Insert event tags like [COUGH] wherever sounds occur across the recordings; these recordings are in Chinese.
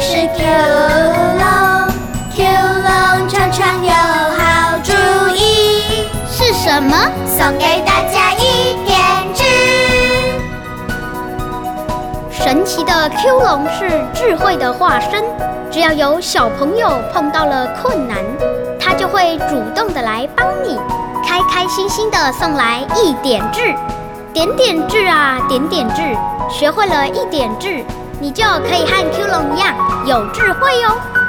是 Q 龙，Q 龙常常有好主意，是什么？送给大家一点智。神奇的 Q 龙是智慧的化身，只要有小朋友碰到了困难，它就会主动的来帮你，开开心心的送来一点智。点点智啊，点点智，学会了一点智，你就可以和 Q 龙一样有智慧哦。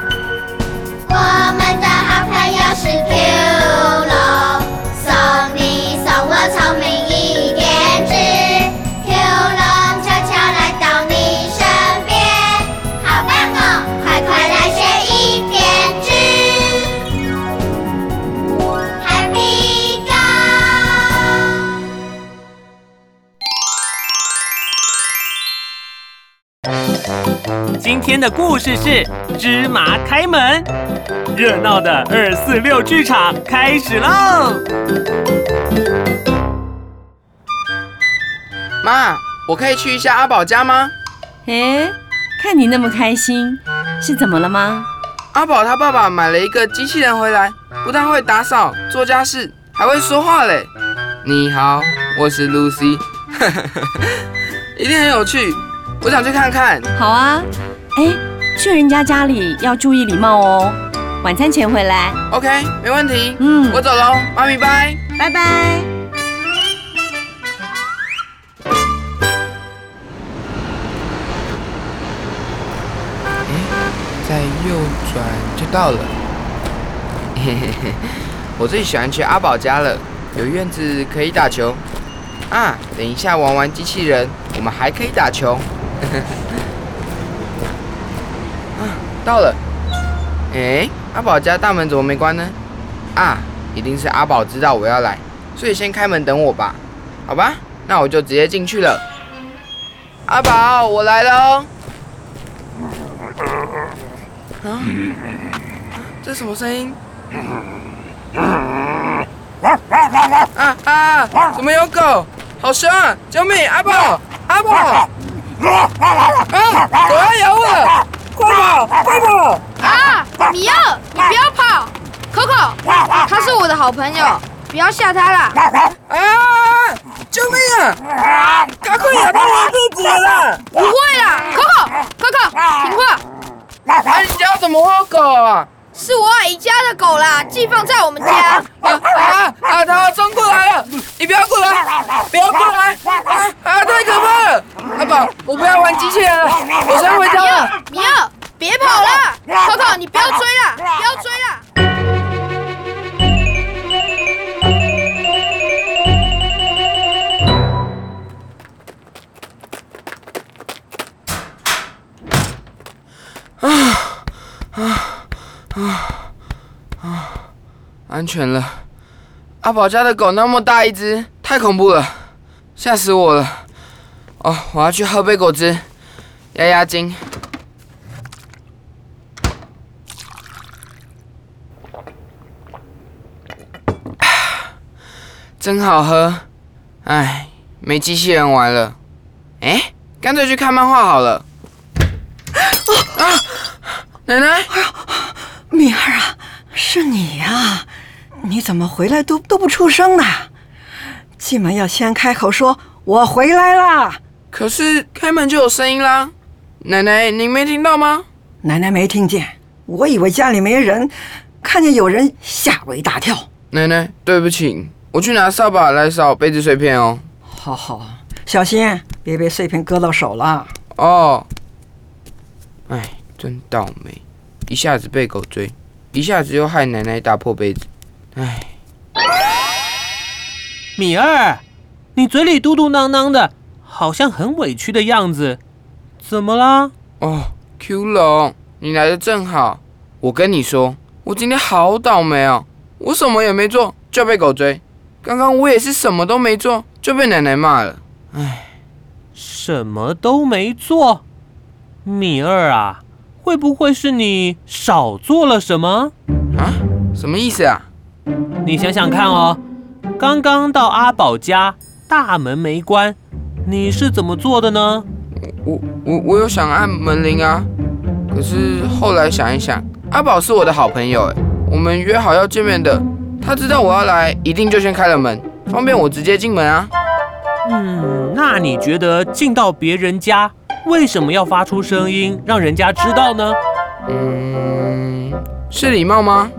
天的故事是芝麻开门，热闹的二四六剧场开始喽！妈，我可以去一下阿宝家吗？哎，看你那么开心，是怎么了吗？阿宝他爸爸买了一个机器人回来，不但会打扫、做家事，还会说话嘞。你好，我是 Lucy，[LAUGHS] 一定很有趣，我想去看看。好啊，哎，去人家家里要注意礼貌哦。晚餐前回来，OK，没问题。嗯我走喽，妈咪拜。拜拜。再右转就到了。嘿嘿嘿，我最喜欢去阿宝家了，有院子可以打球。啊，等一下玩完机器人，我们还可以打球。到了。哎，阿宝家大门怎么没关呢？啊，一定是阿宝知道我要来，所以先开门等我吧。好吧，那我就直接进去了。阿宝，我来喽。啊？这什么声音？啊啊！怎么有狗？好凶啊！救命！阿宝，阿宝！啊！狗要咬我了！快跑！快跑！啊！米二，你不要跑，Coco，他是我的好朋友，不要吓他啦。啊！救命啊！赶快咬到我肚子了！不会啦，Coco，Coco，听话，啊！你要怎么会有狗啊？是我阿姨家的狗啦，寄放在我们家。啊啊啊！它要冲过来了！你不要过来！不要过来！啊啊！太可怕了！阿宝，我不要玩机器人了，我先回家米了。二，米二，别跑啦，Coco，你不要追了，不要追啦。安全了。阿宝家的狗那么大一只，太恐怖了，吓死我了。哦，我要去喝杯果汁，压压惊。啊 [SIGHS] 真好喝。唉，没机器人玩了。哎，干脆去看漫画好了。啊，奶奶。米儿啊，是你呀、你怎么回来都都不出声呢？进门要先开口说“我回来啦可是开门就有声音啦，奶奶，您没听到吗？”。奶奶没听见，我以为家里没人，看见有人吓我一大跳。奶奶，对不起，我去拿扫把来扫杯子碎片哦。好好，小心别被碎片割到手了。哦，哎，真倒霉，一下子被狗追，一下子又害奶奶打破杯子，唉，米二，你嘴里嘟嘟囔囔的，好像很委屈的样子，怎么啦？哦，Q 龙，你来的正好。我跟你说，我今天好倒霉哦，我什么也没做就被狗追，刚刚我也是什么都没做就被奶奶骂了，唉。什么都没做，米二啊，会不会是你少做了什么？啊，什么意思啊？你想想看哦，刚刚到阿宝家，大门没关，你是怎么做的呢？我我我有想按门铃啊，可是后来想一想，阿宝是我的好朋友，哎，我们约好要见面的，他知道我要来，一定就先开了门，方便我直接进门啊。嗯，那你觉得进到别人家，为什么要发出声音，让人家知道呢？嗯，是礼貌吗？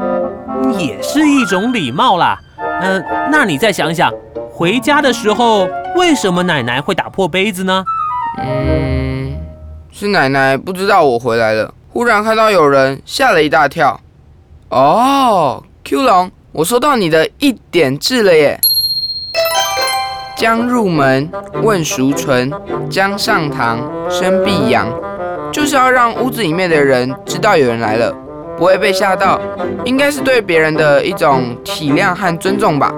也是一种礼貌啦。嗯，那你再想想，回家的时候，为什么奶奶会打破杯子呢？嗯，是奶奶不知道我回来了，忽然看到有人，吓了一大跳。哦，Q 龙，我收到你的一点痣了耶。将入门，问孰存；将上堂，生必扬。就是要让屋子里面的人知道有人来了，不会被吓到，应该是对别人的一种体谅和尊重吧。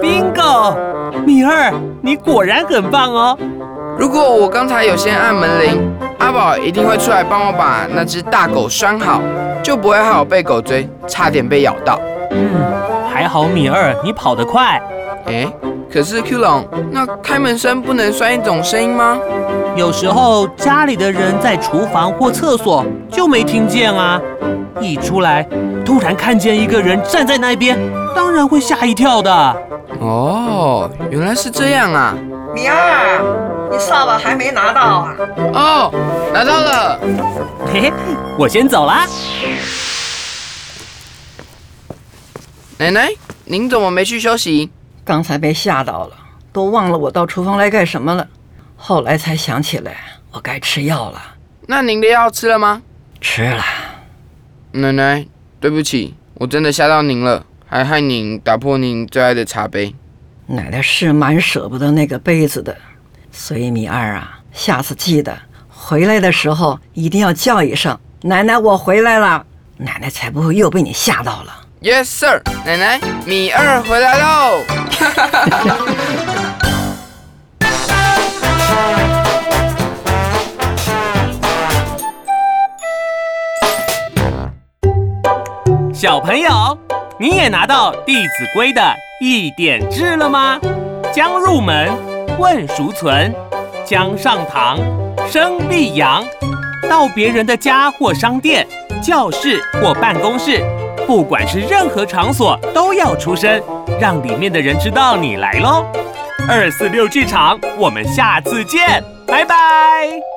Bingo，米二，你果然很棒哦。如果我刚才有先按门铃，阿宝一定会出来帮我把那只大狗拴好，就不会害我被狗追，差点被咬到。嗯，还好米二你跑得快。哎。可是 Q 龙，那开门声不能算一种声音吗？有时候家里的人在厨房或厕所就没听见啊，一出来突然看见一个人站在那边，当然会吓一跳的。哦，原来是这样啊！米二，你扫把还没拿到啊？哦，拿到了。嘿嘿，我先走啦。奶奶，您怎么没去休息？刚才被吓到了，都忘了我到厨房来干什么了。后来才想起来，我该吃药了。那您的药吃了吗？吃了。奶奶，对不起，我真的吓到您了，还害您打破您最爱的茶杯。奶奶是蛮舍不得那个杯子的，所以米二啊，下次记得回来的时候一定要叫一声“奶奶，我回来了”，奶奶才不会又被你吓到了。Yes, sir，奶奶，米二回来喽！哈哈哈小朋友，你也拿到《弟子规》的一点志了吗？将入门，问孰存；将上堂，生必扬。到别人的家或商店、教室或办公室。不管是任何场所，都要出声，让里面的人知道你来喽。二四六剧场，我们下次见，拜拜。